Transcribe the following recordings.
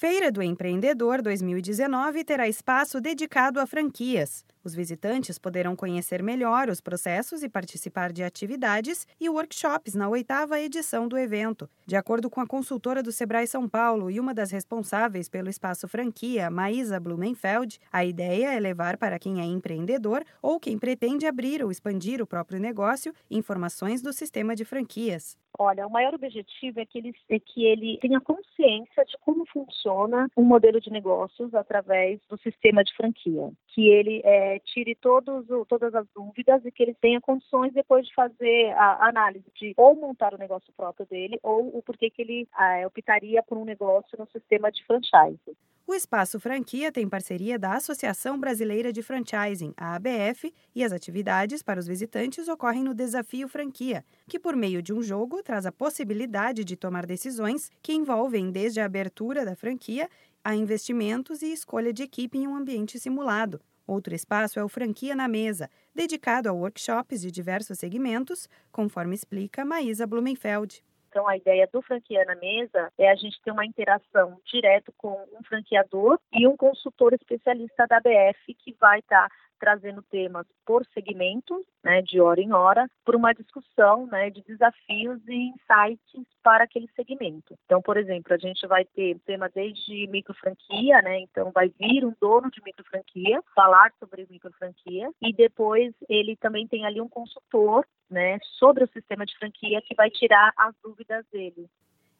Feira do Empreendedor 2019 terá espaço dedicado a franquias. Os visitantes poderão conhecer melhor os processos e participar de atividades e workshops na oitava edição do evento. De acordo com a consultora do Sebrae São Paulo e uma das responsáveis pelo espaço franquia, Maísa Blumenfeld, a ideia é levar para quem é empreendedor ou quem pretende abrir ou expandir o próprio negócio informações do sistema de franquias. Olha, o maior objetivo é que ele, é que ele tenha consciência de como funciona um modelo de negócios através do sistema de franquia. Que ele é, tire todos, todas as dúvidas e que ele tenha condições depois de fazer a análise de ou montar o negócio próprio dele ou o porquê que ele é, optaria por um negócio no sistema de franchise. O Espaço Franquia tem parceria da Associação Brasileira de Franchising, a ABF, e as atividades para os visitantes ocorrem no Desafio Franquia, que, por meio de um jogo, traz a possibilidade de tomar decisões que envolvem desde a abertura da franquia a investimentos e escolha de equipe em um ambiente simulado. Outro espaço é o Franquia na Mesa, dedicado a workshops de diversos segmentos, conforme explica Maísa Blumenfeld. Então, a ideia do franquia na mesa é a gente ter uma interação direto com um franqueador e um consultor especialista da BF que vai estar tá trazendo temas por segmento, né, de hora em hora, por uma discussão né, de desafios e insights para aquele segmento. Então, por exemplo, a gente vai ter tema desde micro franquia, né, então vai vir um dono de micro franquia falar sobre micro franquia e depois ele também tem ali um consultor né, sobre o sistema de franquia que vai tirar as dúvidas dele.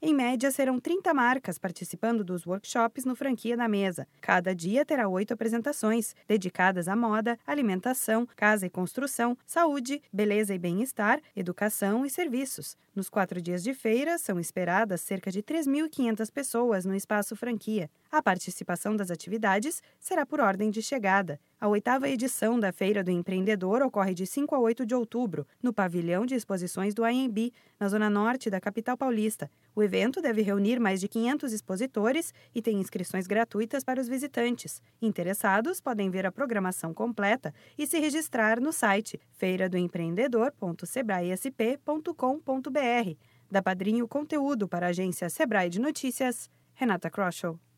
Em média, serão 30 marcas participando dos workshops no Franquia na Mesa. Cada dia terá oito apresentações, dedicadas à moda, alimentação, casa e construção, saúde, beleza e bem-estar, educação e serviços. Nos quatro dias de feira, são esperadas cerca de 3.500 pessoas no espaço franquia. A participação das atividades será por ordem de chegada. A oitava edição da Feira do Empreendedor ocorre de 5 a 8 de outubro, no pavilhão de exposições do AMB, na zona norte da capital paulista. O evento deve reunir mais de 500 expositores e tem inscrições gratuitas para os visitantes. Interessados podem ver a programação completa e se registrar no site feiradoempreendedor.sebraesp.com.br. Da Padrinho Conteúdo para a agência Sebrae de Notícias, Renata Kroschel.